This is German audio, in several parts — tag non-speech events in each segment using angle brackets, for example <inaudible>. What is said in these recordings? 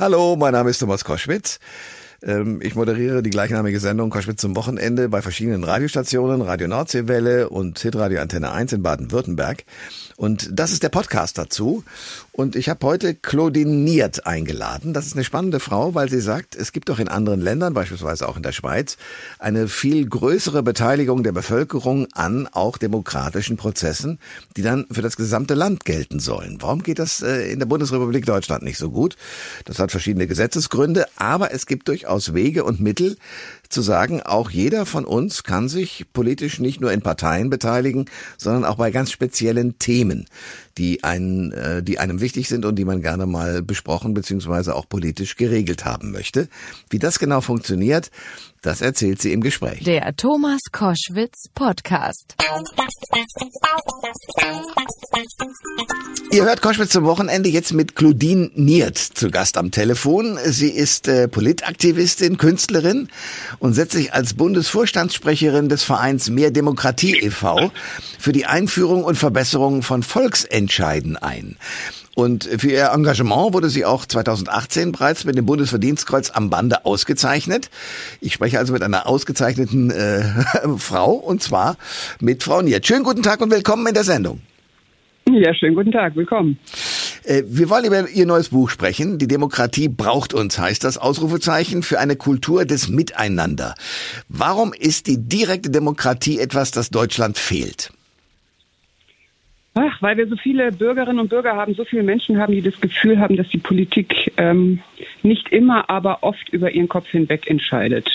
Hallo, mein Name ist Thomas Koschwitz. Ähm, ich moderiere die gleichnamige Sendung Koschwitz zum Wochenende bei verschiedenen Radiostationen, Radio Nordseewelle und Hitradio Antenne 1 in Baden-Württemberg. Und das ist der Podcast dazu. Und ich habe heute Claudine Niert eingeladen. Das ist eine spannende Frau, weil sie sagt, es gibt doch in anderen Ländern, beispielsweise auch in der Schweiz, eine viel größere Beteiligung der Bevölkerung an auch demokratischen Prozessen, die dann für das gesamte Land gelten sollen. Warum geht das äh, in der Bundesrepublik Deutschland nicht so gut? Das hat verschiedene Gesetzesgründe, aber es gibt durchaus Wege und Mittel, zu sagen, auch jeder von uns kann sich politisch nicht nur in Parteien beteiligen, sondern auch bei ganz speziellen Themen, die einen, äh, die einem wichtig sind und die man gerne mal besprochen bzw. auch politisch geregelt haben möchte. Wie das genau funktioniert, das erzählt sie im Gespräch. Der Thomas Koschwitz Podcast. Ihr hört Koschwitz zum Wochenende jetzt mit Claudine Niert zu Gast am Telefon. Sie ist äh, Politaktivistin, Künstlerin und setzt sich als Bundesvorstandssprecherin des Vereins Mehr Demokratie e.V. für die Einführung und Verbesserung von Volksentscheiden ein. Und für ihr Engagement wurde sie auch 2018 bereits mit dem Bundesverdienstkreuz am Bande ausgezeichnet. Ich spreche also mit einer ausgezeichneten äh, <laughs> Frau und zwar mit Frau Niert. Schönen guten Tag und willkommen in der Sendung. Ja, schönen guten Tag, willkommen. Äh, wir wollen über Ihr neues Buch sprechen. Die Demokratie braucht uns, heißt das Ausrufezeichen für eine Kultur des Miteinander. Warum ist die direkte Demokratie etwas, das Deutschland fehlt? Ach, weil wir so viele Bürgerinnen und Bürger haben, so viele Menschen haben, die das Gefühl haben, dass die Politik ähm, nicht immer, aber oft über ihren Kopf hinweg entscheidet.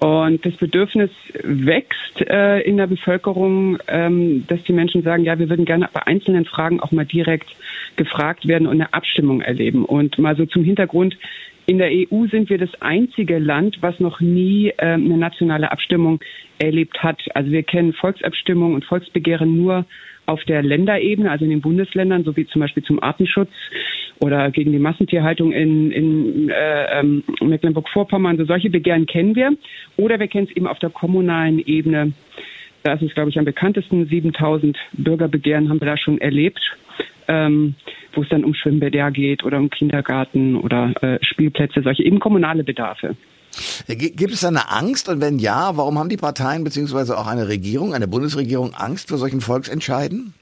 Und das Bedürfnis wächst äh, in der Bevölkerung, ähm, dass die Menschen sagen, ja, wir würden gerne bei einzelnen Fragen auch mal direkt gefragt werden und eine Abstimmung erleben. Und mal so zum Hintergrund, in der EU sind wir das einzige Land, was noch nie äh, eine nationale Abstimmung erlebt hat. Also wir kennen Volksabstimmungen und Volksbegehren nur auf der Länderebene, also in den Bundesländern, so wie zum Beispiel zum Artenschutz oder gegen die Massentierhaltung in, in äh, ähm, Mecklenburg-Vorpommern. So solche Begehren kennen wir. Oder wir kennen es eben auf der kommunalen Ebene. Da ist es, glaube ich, am bekanntesten. 7000 Bürgerbegehren haben wir da schon erlebt, ähm, wo es dann um Schwimmbäder geht oder um Kindergarten oder äh, Spielplätze, solche eben kommunale Bedarfe. Gibt es eine Angst? Und wenn ja, warum haben die Parteien beziehungsweise auch eine Regierung, eine Bundesregierung Angst vor solchen Volksentscheiden?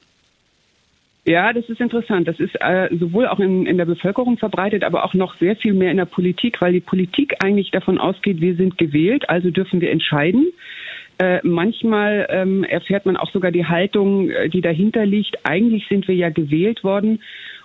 Ja, das ist interessant. Das ist äh, sowohl auch in, in der Bevölkerung verbreitet, aber auch noch sehr viel mehr in der Politik, weil die Politik eigentlich davon ausgeht, wir sind gewählt, also dürfen wir entscheiden. Äh, manchmal ähm, erfährt man auch sogar die Haltung, äh, die dahinter liegt. Eigentlich sind wir ja gewählt worden,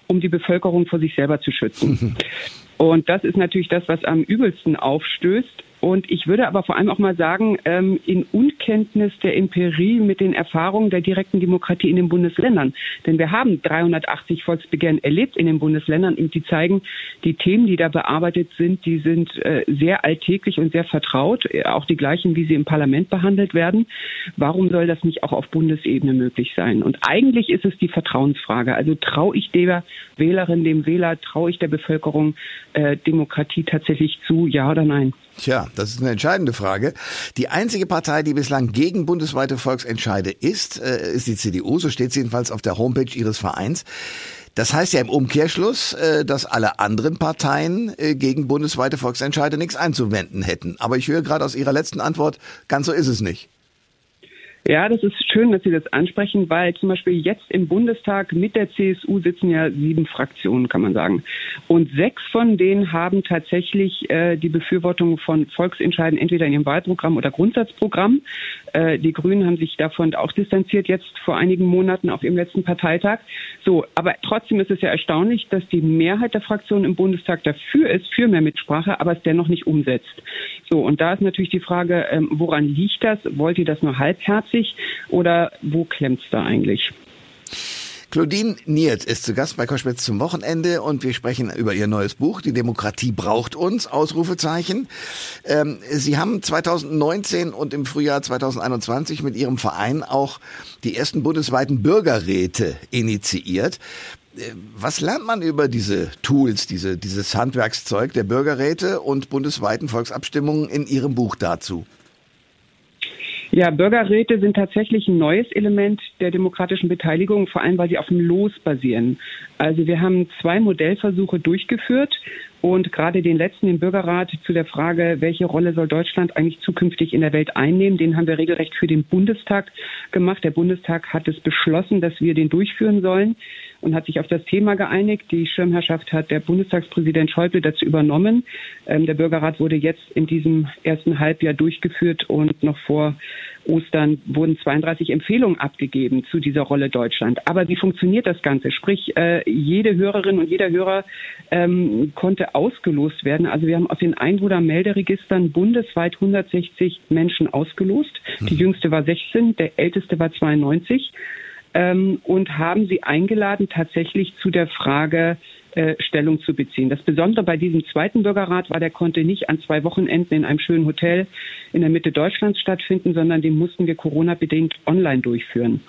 um die Bevölkerung vor sich selber zu schützen. <laughs> Und das ist natürlich das, was am übelsten aufstößt. Und ich würde aber vor allem auch mal sagen, ähm, in Unkenntnis der Empirie mit den Erfahrungen der direkten Demokratie in den Bundesländern. Denn wir haben 380 Volksbegehren erlebt in den Bundesländern und die zeigen, die Themen, die da bearbeitet sind, die sind äh, sehr alltäglich und sehr vertraut, äh, auch die gleichen, wie sie im Parlament behandelt werden. Warum soll das nicht auch auf Bundesebene möglich sein? Und eigentlich ist es die Vertrauensfrage. Also traue ich der Wählerin, dem Wähler, traue ich der Bevölkerung äh, Demokratie tatsächlich zu, ja oder nein? Tja, das ist eine entscheidende Frage. Die einzige Partei, die bislang gegen bundesweite Volksentscheide ist, äh, ist die CDU. So steht sie jedenfalls auf der Homepage ihres Vereins. Das heißt ja im Umkehrschluss, äh, dass alle anderen Parteien äh, gegen bundesweite Volksentscheide nichts einzuwenden hätten. Aber ich höre gerade aus Ihrer letzten Antwort, ganz so ist es nicht. Ja, das ist schön, dass Sie das ansprechen, weil zum Beispiel jetzt im Bundestag mit der CSU sitzen ja sieben Fraktionen, kann man sagen. Und sechs von denen haben tatsächlich äh, die Befürwortung von Volksentscheiden entweder in ihrem Wahlprogramm oder Grundsatzprogramm. Äh, die Grünen haben sich davon auch distanziert jetzt vor einigen Monaten auf ihrem letzten Parteitag. So, aber trotzdem ist es ja erstaunlich, dass die Mehrheit der Fraktionen im Bundestag dafür ist, für mehr Mitsprache, aber es dennoch nicht umsetzt. So, und da ist natürlich die Frage, ähm, woran liegt das? Wollt ihr das nur halbherzig? 50 oder wo klemmt's da eigentlich? Claudine Niert ist zu Gast bei Koschwitz zum Wochenende und wir sprechen über ihr neues Buch, Die Demokratie braucht uns, Ausrufezeichen. Ähm, Sie haben 2019 und im Frühjahr 2021 mit Ihrem Verein auch die ersten bundesweiten Bürgerräte initiiert. Äh, was lernt man über diese Tools, diese, dieses Handwerkszeug der Bürgerräte und bundesweiten Volksabstimmungen in Ihrem Buch dazu? Ja, Bürgerräte sind tatsächlich ein neues Element der demokratischen Beteiligung, vor allem weil sie auf dem Los basieren. Also wir haben zwei Modellversuche durchgeführt Und gerade den letzten, den Bürgerrat zu der Frage, welche Rolle soll Deutschland eigentlich zukünftig in der Welt einnehmen, den haben wir regelrecht für den Bundestag gemacht. Der Bundestag hat es beschlossen, dass wir den durchführen sollen und hat sich auf das Thema geeinigt. Die Schirmherrschaft hat der Bundestagspräsident Schäuble dazu übernommen. Ähm, der Bürgerrat wurde jetzt in diesem ersten Halbjahr durchgeführt und noch vor Ostern wurden 32 Empfehlungen abgegeben zu dieser Rolle Deutschland. Aber wie funktioniert das Ganze? Sprich, äh, jede Hörerin und jeder Hörer ähm, konnte ausgelost werden. Also wir haben aus den Einwohnermelderegistern bundesweit 160 Menschen ausgelost. Die mhm. jüngste war 16, der älteste war 92 ähm, und haben sie eingeladen, tatsächlich zu der Frage äh, Stellung zu beziehen. Das Besondere bei diesem zweiten Bürgerrat war, der konnte nicht an zwei Wochenenden in einem schönen Hotel in der Mitte Deutschlands stattfinden, sondern den mussten wir Corona-bedingt online durchführen.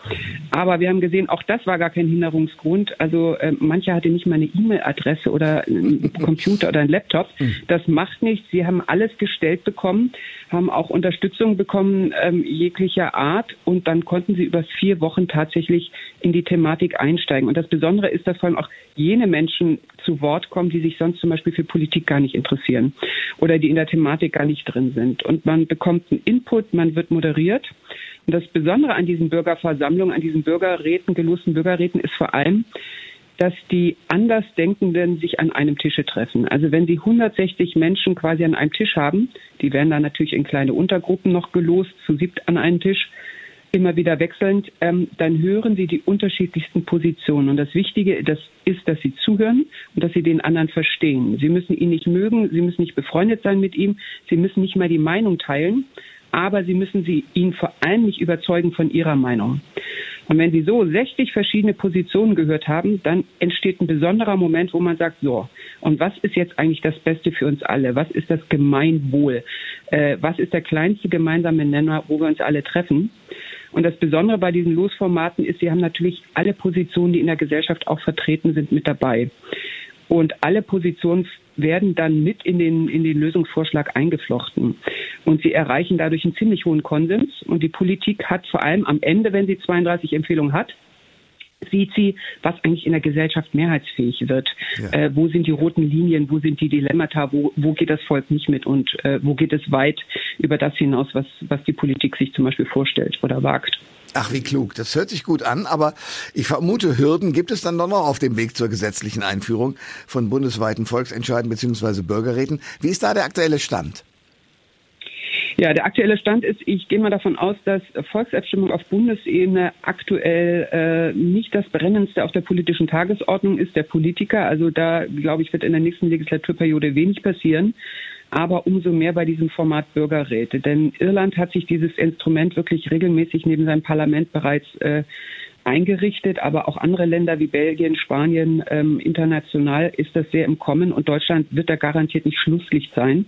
Aber wir haben gesehen, auch das war gar kein Hinderungsgrund. Also äh, mancher hatte nicht mal eine E-Mail-Adresse oder einen <laughs> Computer oder einen Laptop. Das macht nichts. Sie haben alles gestellt bekommen, haben auch Unterstützung bekommen ähm, jeglicher Art und dann konnten sie über vier Wochen tatsächlich in die Thematik einsteigen. Und das Besondere ist, dass vor allem auch jene Menschen zu Wort kommen, die sich sonst zum Beispiel für Politik gar nicht interessieren oder die in der Thematik gar nicht drin sind. Und man bekommt einen Input, man wird moderiert. Und das Besondere an diesen Bürgerversammlungen, an diesen Bürgerräten, gelosten Bürgerräten ist vor allem, dass die Andersdenkenden sich an einem Tische treffen. Also wenn Sie 160 Menschen quasi an einem Tisch haben, die werden dann natürlich in kleine Untergruppen noch gelost, zu siebt an einen Tisch, immer wieder wechselnd, ähm, dann hören Sie die unterschiedlichsten Positionen. Und das Wichtige das ist, dass Sie zuhören und dass Sie den anderen verstehen. Sie müssen ihn nicht mögen, Sie müssen nicht befreundet sein mit ihm, Sie müssen nicht mal die Meinung teilen, aber Sie müssen Sie ihn vor allem nicht überzeugen von Ihrer Meinung. Und wenn Sie so 60 verschiedene Positionen gehört haben, dann entsteht ein besonderer Moment, wo man sagt, so, und was ist jetzt eigentlich das Beste für uns alle? Was ist das Gemeinwohl? Äh, was ist der kleinste gemeinsame Nenner, wo wir uns alle treffen? Und das Besondere bei diesen Losformaten ist, sie haben natürlich alle Positionen, die in der Gesellschaft auch vertreten sind, mit dabei. Und alle Positionen werden dann mit in den, in den Lösungsvorschlag eingeflochten. Und sie erreichen dadurch einen ziemlich hohen Konsens. Und die Politik hat vor allem am Ende, wenn sie 32 Empfehlungen hat, sieht sie, was eigentlich in der Gesellschaft mehrheitsfähig wird. Ja. Äh, wo sind die roten Linien, wo sind die Dilemmata, wo, wo geht das Volk nicht mit und äh, wo geht es weit über das hinaus, was, was die Politik sich zum Beispiel vorstellt oder wagt. Ach, wie klug. Das hört sich gut an, aber ich vermute, Hürden gibt es dann doch noch auf dem Weg zur gesetzlichen Einführung von bundesweiten Volksentscheiden bzw. Bürgerräten. Wie ist da der aktuelle Stand? Ja, der aktuelle Stand ist, ich gehe mal davon aus, dass Volksabstimmung auf Bundesebene aktuell äh, nicht das Brennendste auf der politischen Tagesordnung ist der Politiker. Also da, glaube ich, wird in der nächsten Legislaturperiode wenig passieren. Aber umso mehr bei diesem Format Bürgerräte. Denn Irland hat sich dieses Instrument wirklich regelmäßig neben seinem Parlament bereits äh, eingerichtet, aber auch andere Länder wie Belgien, Spanien, ähm, international ist das sehr im Kommen und Deutschland wird da garantiert nicht Schlusslicht sein.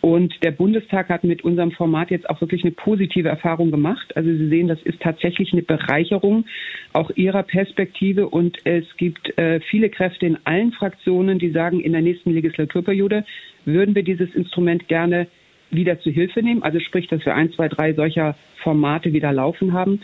Und der Bundestag hat mit unserem Format jetzt auch wirklich eine positive Erfahrung gemacht. Also Sie sehen, das ist tatsächlich eine Bereicherung auch Ihrer Perspektive. Und es gibt äh, viele Kräfte in allen Fraktionen, die sagen, in der nächsten Legislaturperiode würden wir dieses Instrument gerne wieder zu Hilfe nehmen. Also sprich, dass wir ein, zwei, drei solcher Formate wieder laufen haben.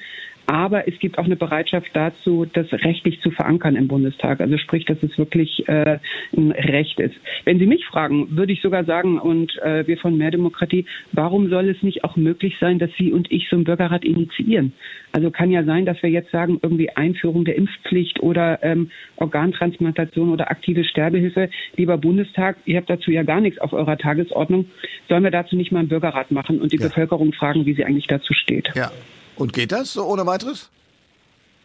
Aber es gibt auch eine Bereitschaft dazu, das rechtlich zu verankern im Bundestag. Also sprich, dass es wirklich äh, ein Recht ist. Wenn Sie mich fragen, würde ich sogar sagen, und äh, wir von Mehr Demokratie, warum soll es nicht auch möglich sein, dass Sie und ich so einen Bürgerrat initiieren? Also kann ja sein, dass wir jetzt sagen, irgendwie Einführung der Impfpflicht oder ähm, Organtransplantation oder aktive Sterbehilfe. Lieber Bundestag, ihr habt dazu ja gar nichts auf eurer Tagesordnung. Sollen wir dazu nicht mal einen Bürgerrat machen und die ja. Bevölkerung fragen, wie sie eigentlich dazu steht? Ja. Und geht das so ohne weiteres?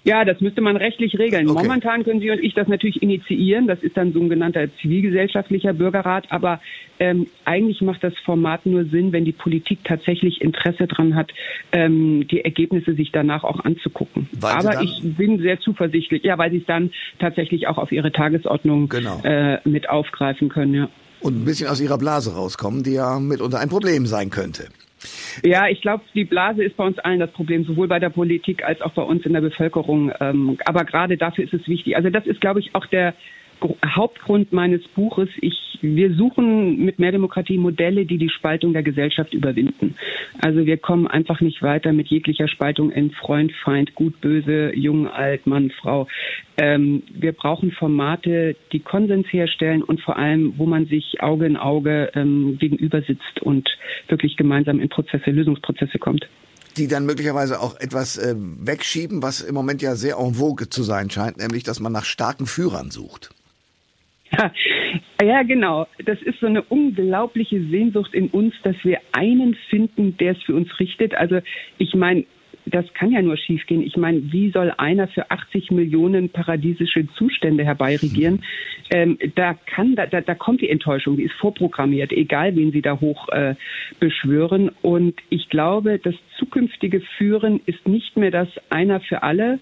Ja, das müsste man rechtlich regeln. Okay. Momentan können Sie und ich das natürlich initiieren. Das ist dann so ein genannter zivilgesellschaftlicher Bürgerrat. Aber ähm, eigentlich macht das Format nur Sinn, wenn die Politik tatsächlich Interesse dran hat, ähm, die Ergebnisse sich danach auch anzugucken. Weil Aber ich bin sehr zuversichtlich, ja, weil Sie es dann tatsächlich auch auf Ihre Tagesordnung genau. äh, mit aufgreifen können. Ja. Und ein bisschen aus Ihrer Blase rauskommen, die ja mitunter ein Problem sein könnte. Ja, ich glaube, die Blase ist bei uns allen das Problem, sowohl bei der Politik als auch bei uns in der Bevölkerung. Ähm, aber gerade dafür ist es wichtig. Also das ist, glaube ich, auch der Hauptgrund meines Buches. Ich, wir suchen mit mehr Demokratie Modelle, die die Spaltung der Gesellschaft überwinden. Also wir kommen einfach nicht weiter mit jeglicher Spaltung in Freund, Feind, Gut, Böse, Jung, Alt, Mann, Frau. Ähm, wir brauchen Formate, die Konsens herstellen und vor allem, wo man sich Auge in Auge ähm, gegenüber sitzt und wirklich gemeinsam in Prozesse, Lösungsprozesse kommt die dann möglicherweise auch etwas äh, wegschieben, was im Moment ja sehr en vogue zu sein scheint, nämlich dass man nach starken Führern sucht. Ja, ja, genau. Das ist so eine unglaubliche Sehnsucht in uns, dass wir einen finden, der es für uns richtet. Also ich meine, das kann ja nur schiefgehen. Ich meine, wie soll einer für 80 Millionen paradiesische Zustände herbeiregieren? Ähm, da kann, da, da, da kommt die Enttäuschung, die ist vorprogrammiert, egal wen Sie da hoch äh, beschwören. Und ich glaube, das zukünftige Führen ist nicht mehr das einer für alle,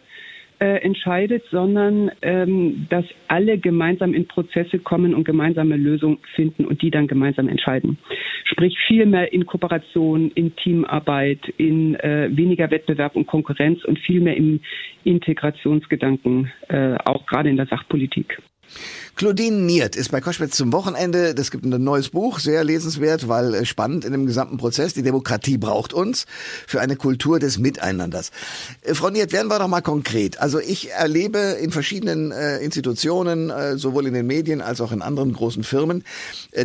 äh, entscheidet, sondern ähm, dass alle gemeinsam in Prozesse kommen und gemeinsame Lösungen finden und die dann gemeinsam entscheiden. Sprich viel mehr in Kooperation, in Teamarbeit, in äh, weniger Wettbewerb und Konkurrenz und viel mehr im Integrationsgedanken, äh, auch gerade in der Sachpolitik. Claudine Niert ist bei Koschwitz zum Wochenende. Das gibt ein neues Buch, sehr lesenswert, weil äh, spannend in dem gesamten Prozess. Die Demokratie braucht uns für eine Kultur des Miteinanders. Äh, Frau Niert, werden wir doch mal konkret. Also ich erlebe in verschiedenen äh, Institutionen, sowohl in den Medien als auch in anderen großen Firmen,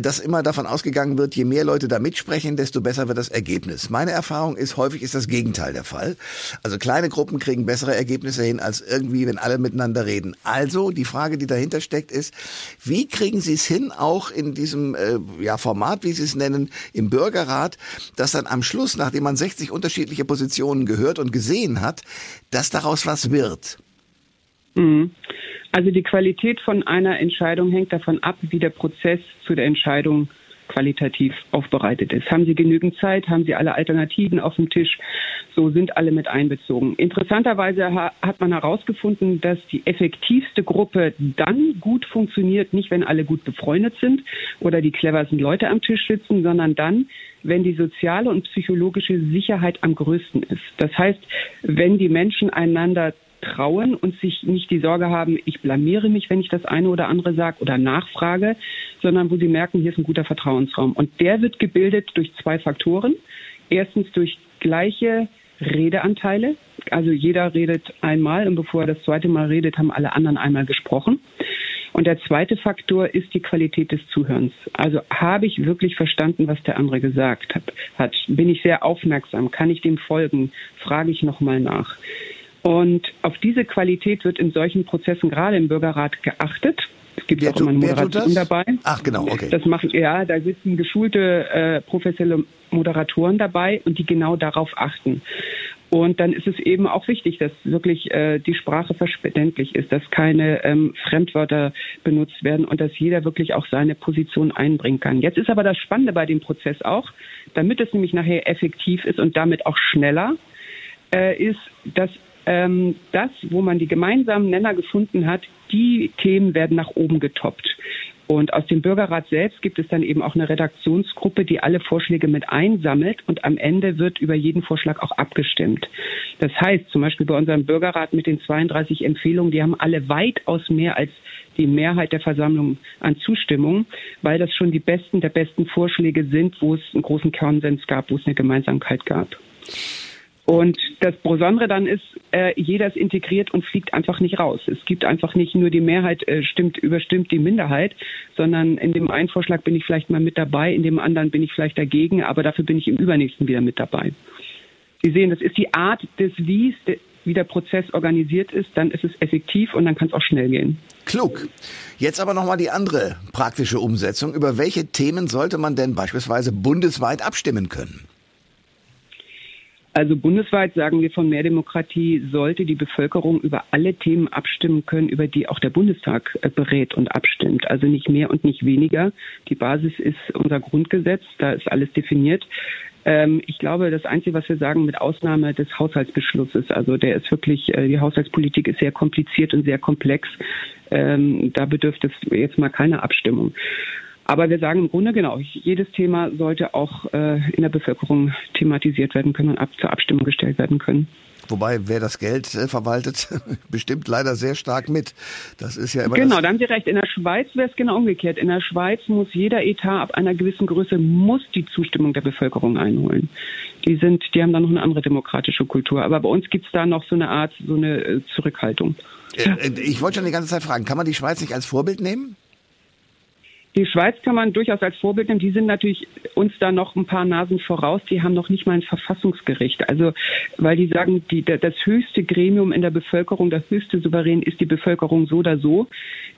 dass immer davon ausgegangen wird, je mehr Leute da mitsprechen, desto besser wird das Ergebnis. Meine Erfahrung ist, häufig ist das Gegenteil der Fall. Also kleine Gruppen kriegen bessere Ergebnisse hin als irgendwie, wenn alle miteinander reden. Also die Frage, die dahinter steckt, ist, wie kriegen Sie es hin, auch in diesem äh, ja, Format, wie Sie es nennen, im Bürgerrat, dass dann am Schluss, nachdem man 60 unterschiedliche Positionen gehört und gesehen hat, dass daraus was wird? Mhm. Also die Qualität von einer Entscheidung hängt davon ab, wie der Prozess zu der Entscheidung qualitativ aufbereitet ist. Haben Sie genügend Zeit? Haben Sie alle Alternativen auf dem Tisch? So sind alle mit einbezogen. Interessanterweise hat man herausgefunden, dass die effektivste Gruppe dann gut funktioniert, nicht wenn alle gut befreundet sind oder die cleversten Leute am Tisch sitzen, sondern dann, wenn die soziale und psychologische Sicherheit am größten ist. Das heißt, wenn die Menschen einander trauen und sich nicht die Sorge haben, ich blamiere mich, wenn ich das eine oder andere sage oder nachfrage, sondern wo sie merken, hier ist ein guter Vertrauensraum. Und der wird gebildet durch zwei Faktoren. Erstens durch gleiche Redeanteile. Also jeder redet einmal und bevor er das zweite Mal redet, haben alle anderen einmal gesprochen. Und der zweite Faktor ist die Qualität des Zuhörens. Also habe ich wirklich verstanden, was der andere gesagt hat? Bin ich sehr aufmerksam? Kann ich dem folgen? Frage ich nochmal nach? Und auf diese Qualität wird in solchen Prozessen gerade im Bürgerrat geachtet. Es gibt wer auch immer eine Moderation dabei. Ach genau, okay. Das machen ja, da sitzen geschulte äh, professionelle Moderatoren dabei und die genau darauf achten. Und dann ist es eben auch wichtig, dass wirklich äh, die Sprache verständlich ist, dass keine ähm, Fremdwörter benutzt werden und dass jeder wirklich auch seine Position einbringen kann. Jetzt ist aber das Spannende bei dem Prozess auch, damit es nämlich nachher effektiv ist und damit auch schneller, äh, ist, dass ähm, das, wo man die gemeinsamen Nenner gefunden hat, die Themen werden nach oben getoppt. Und aus dem Bürgerrat selbst gibt es dann eben auch eine Redaktionsgruppe, die alle Vorschläge mit einsammelt und am Ende wird über jeden Vorschlag auch abgestimmt. Das heißt, zum Beispiel bei unserem Bürgerrat mit den 32 Empfehlungen, die haben alle weitaus mehr als die Mehrheit der Versammlung an Zustimmung, weil das schon die besten der besten Vorschläge sind, wo es einen großen Konsens gab, wo es eine Gemeinsamkeit gab. Und das Besondere dann ist, äh, jeder ist integriert und fliegt einfach nicht raus. Es gibt einfach nicht nur die Mehrheit äh, stimmt, überstimmt die Minderheit, sondern in dem einen Vorschlag bin ich vielleicht mal mit dabei, in dem anderen bin ich vielleicht dagegen, aber dafür bin ich im übernächsten wieder mit dabei. Sie sehen, das ist die Art des Wies, wie der Prozess organisiert ist, dann ist es effektiv und dann kann es auch schnell gehen. Klug. Jetzt aber nochmal die andere praktische Umsetzung. Über welche Themen sollte man denn beispielsweise bundesweit abstimmen können? Also bundesweit sagen wir von Mehr Demokratie, sollte die Bevölkerung über alle Themen abstimmen können, über die auch der Bundestag äh, berät und abstimmt. Also nicht mehr und nicht weniger. Die Basis ist unser Grundgesetz, da ist alles definiert. Ähm, ich glaube, das Einzige, was wir sagen, mit Ausnahme des Haushaltsbeschlusses, also der ist wirklich, äh, die Haushaltspolitik ist sehr kompliziert und sehr komplex. Ähm, da bedürfte es jetzt mal keine Abstimmung. Aber wir sagen im Grunde genau, jedes Thema sollte auch äh, in der Bevölkerung thematisiert werden können und ab, zur Abstimmung gestellt werden können. Wobei, wer das Geld äh, verwaltet, <laughs> bestimmt leider sehr stark mit. Das ist ja immer. Genau, da haben Sie recht. In der Schweiz wäre es genau umgekehrt. In der Schweiz muss jeder Etat ab einer gewissen Größe muss die Zustimmung der Bevölkerung einholen. Die sind, die haben da noch eine andere demokratische Kultur. Aber bei uns gibt es da noch so eine Art, so eine äh, Zurückhaltung. Äh, ich wollte schon die ganze Zeit fragen, kann man die Schweiz nicht als Vorbild nehmen? Die Schweiz kann man durchaus als Vorbild nehmen. Die sind natürlich uns da noch ein paar Nasen voraus. Die haben noch nicht mal ein Verfassungsgericht. Also, weil die sagen, die, das höchste Gremium in der Bevölkerung, das höchste Souverän ist die Bevölkerung so oder so.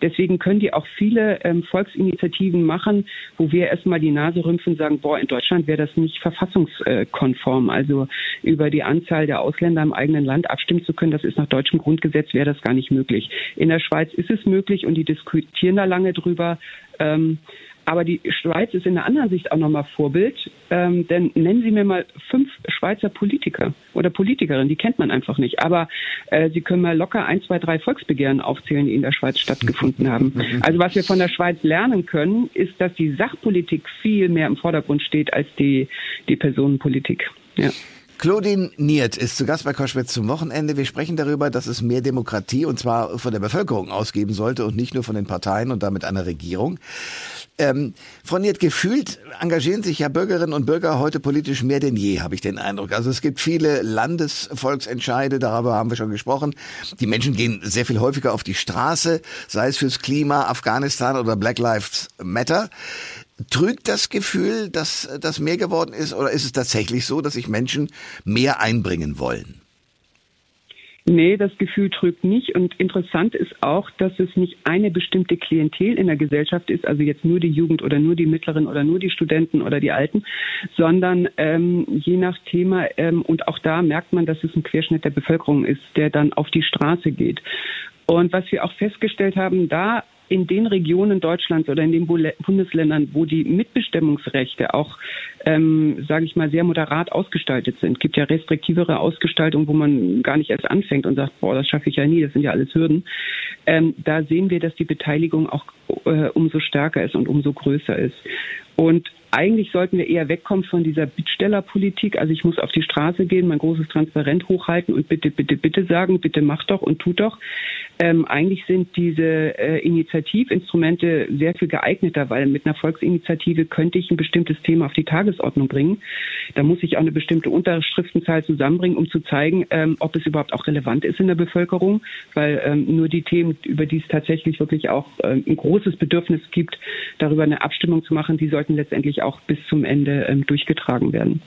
Deswegen können die auch viele ähm, Volksinitiativen machen, wo wir erstmal die Nase rümpfen und sagen, boah, in Deutschland wäre das nicht verfassungskonform. Also über die Anzahl der Ausländer im eigenen Land abstimmen zu können, das ist nach deutschem Grundgesetz wäre das gar nicht möglich. In der Schweiz ist es möglich und die diskutieren da lange drüber. Ähm, aber die Schweiz ist in einer anderen Sicht auch nochmal Vorbild. Ähm, denn nennen Sie mir mal fünf Schweizer Politiker oder Politikerinnen, die kennt man einfach nicht. Aber äh, Sie können mal locker ein, zwei, drei Volksbegehren aufzählen, die in der Schweiz stattgefunden haben. Also was wir von der Schweiz lernen können, ist, dass die Sachpolitik viel mehr im Vordergrund steht als die, die Personenpolitik. Ja. Claudine Niert ist zu Gast bei Koschwitz zum Wochenende. Wir sprechen darüber, dass es mehr Demokratie und zwar von der Bevölkerung ausgeben sollte und nicht nur von den Parteien und damit einer Regierung. Ähm, Frau Niert, gefühlt engagieren sich ja Bürgerinnen und Bürger heute politisch mehr denn je, habe ich den Eindruck. Also es gibt viele Landesvolksentscheide, darüber haben wir schon gesprochen. Die Menschen gehen sehr viel häufiger auf die Straße, sei es fürs Klima, Afghanistan oder Black Lives Matter. Trügt das Gefühl, dass das mehr geworden ist oder ist es tatsächlich so, dass sich Menschen mehr einbringen wollen? Nee, das Gefühl trügt nicht. Und interessant ist auch, dass es nicht eine bestimmte Klientel in der Gesellschaft ist, also jetzt nur die Jugend oder nur die Mittleren oder nur die Studenten oder die Alten, sondern ähm, je nach Thema ähm, und auch da merkt man, dass es ein Querschnitt der Bevölkerung ist, der dann auf die Straße geht. Und was wir auch festgestellt haben, da in den Regionen Deutschlands oder in den Bundesländern, wo die Mitbestimmungsrechte auch, ähm, sage ich mal, sehr moderat ausgestaltet sind. Gibt ja restriktivere Ausgestaltung, wo man gar nicht erst anfängt und sagt, boah, das schaffe ich ja nie, das sind ja alles Hürden. Ähm, da sehen wir, dass die Beteiligung auch äh, umso stärker ist und umso größer ist. Und eigentlich sollten wir eher wegkommen von dieser Bittstellerpolitik. Also ich muss auf die Straße gehen, mein großes Transparent hochhalten und bitte, bitte, bitte sagen, bitte macht doch und tut doch. Ähm, eigentlich sind diese äh, Initiativinstrumente sehr viel geeigneter, weil mit einer Volksinitiative könnte ich ein bestimmtes Thema auf die Tagesordnung bringen. Da muss ich auch eine bestimmte Unterschriftenzahl zusammenbringen, um zu zeigen, ähm, ob es überhaupt auch relevant ist in der Bevölkerung, weil ähm, nur die Themen, über die es tatsächlich wirklich auch äh, ein großes Bedürfnis gibt, darüber eine Abstimmung zu machen, die sollten letztendlich auch bis zum Ende ähm, durchgetragen werden.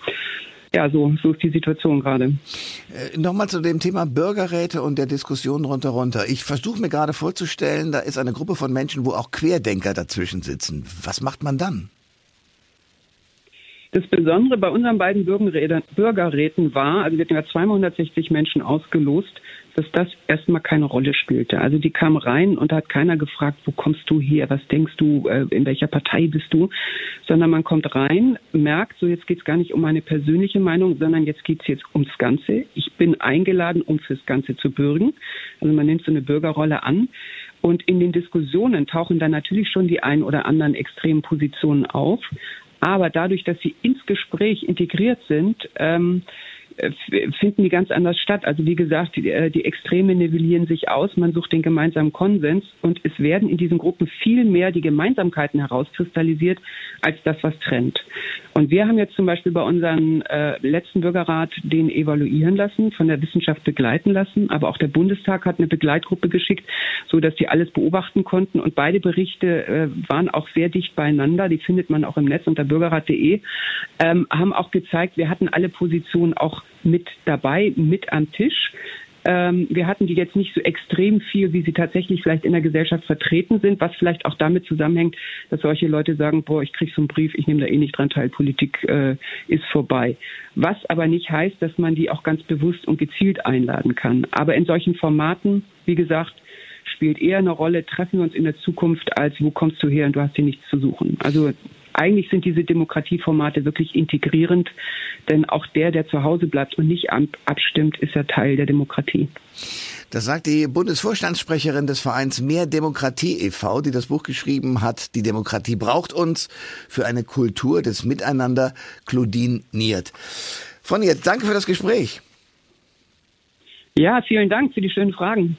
Ja, so, so ist die Situation gerade. Äh, Nochmal zu dem Thema Bürgerräte und der Diskussion runter runter. Ich versuche mir gerade vorzustellen, da ist eine Gruppe von Menschen, wo auch Querdenker dazwischen sitzen. Was macht man dann? Das Besondere bei unseren beiden Bürgerräten war, also wir hatten ja 260 Menschen ausgelost, dass das erstmal keine Rolle spielte. Also die kamen rein und hat keiner gefragt, wo kommst du her, was denkst du, äh, in welcher Partei bist du, sondern man kommt rein, merkt, so jetzt geht es gar nicht um meine persönliche Meinung, sondern jetzt geht es jetzt ums Ganze. Ich bin eingeladen, um fürs Ganze zu bürgen. Also man nimmt so eine Bürgerrolle an. Und in den Diskussionen tauchen dann natürlich schon die ein oder anderen extremen Positionen auf. Aber dadurch, dass sie ins Gespräch integriert sind, ähm, finden die ganz anders statt. Also wie gesagt, die, äh, die Extreme nivellieren sich aus, man sucht den gemeinsamen Konsens und es werden in diesen Gruppen viel mehr die Gemeinsamkeiten herauskristallisiert als das, was trennt. Und wir haben jetzt zum Beispiel bei unserem äh, letzten Bürgerrat den evaluieren lassen, von der Wissenschaft begleiten lassen, aber auch der Bundestag hat eine Begleitgruppe geschickt, so dass die alles beobachten konnten und beide Berichte äh, waren auch sehr dicht beieinander. Die findet man auch im Netz unter bürgerrat.de, ähm, haben auch gezeigt, wir hatten alle Positionen auch mit dabei, mit am Tisch. Ähm, wir hatten die jetzt nicht so extrem viel, wie sie tatsächlich vielleicht in der Gesellschaft vertreten sind, was vielleicht auch damit zusammenhängt, dass solche Leute sagen, boah, ich krieg so einen Brief, ich nehme da eh nicht dran teil, Politik äh, ist vorbei. Was aber nicht heißt, dass man die auch ganz bewusst und gezielt einladen kann. Aber in solchen Formaten, wie gesagt, spielt eher eine Rolle, treffen wir uns in der Zukunft, als wo kommst du her und du hast hier nichts zu suchen. Also eigentlich sind diese Demokratieformate wirklich integrierend, denn auch der, der zu Hause bleibt und nicht abstimmt, ist ja Teil der Demokratie. Das sagt die Bundesvorstandssprecherin des Vereins Mehr Demokratie e.V., die das Buch geschrieben hat. Die Demokratie braucht uns für eine Kultur des Miteinander. Claudine Niert. Von Niert, danke für das Gespräch. Ja, vielen Dank für die schönen Fragen.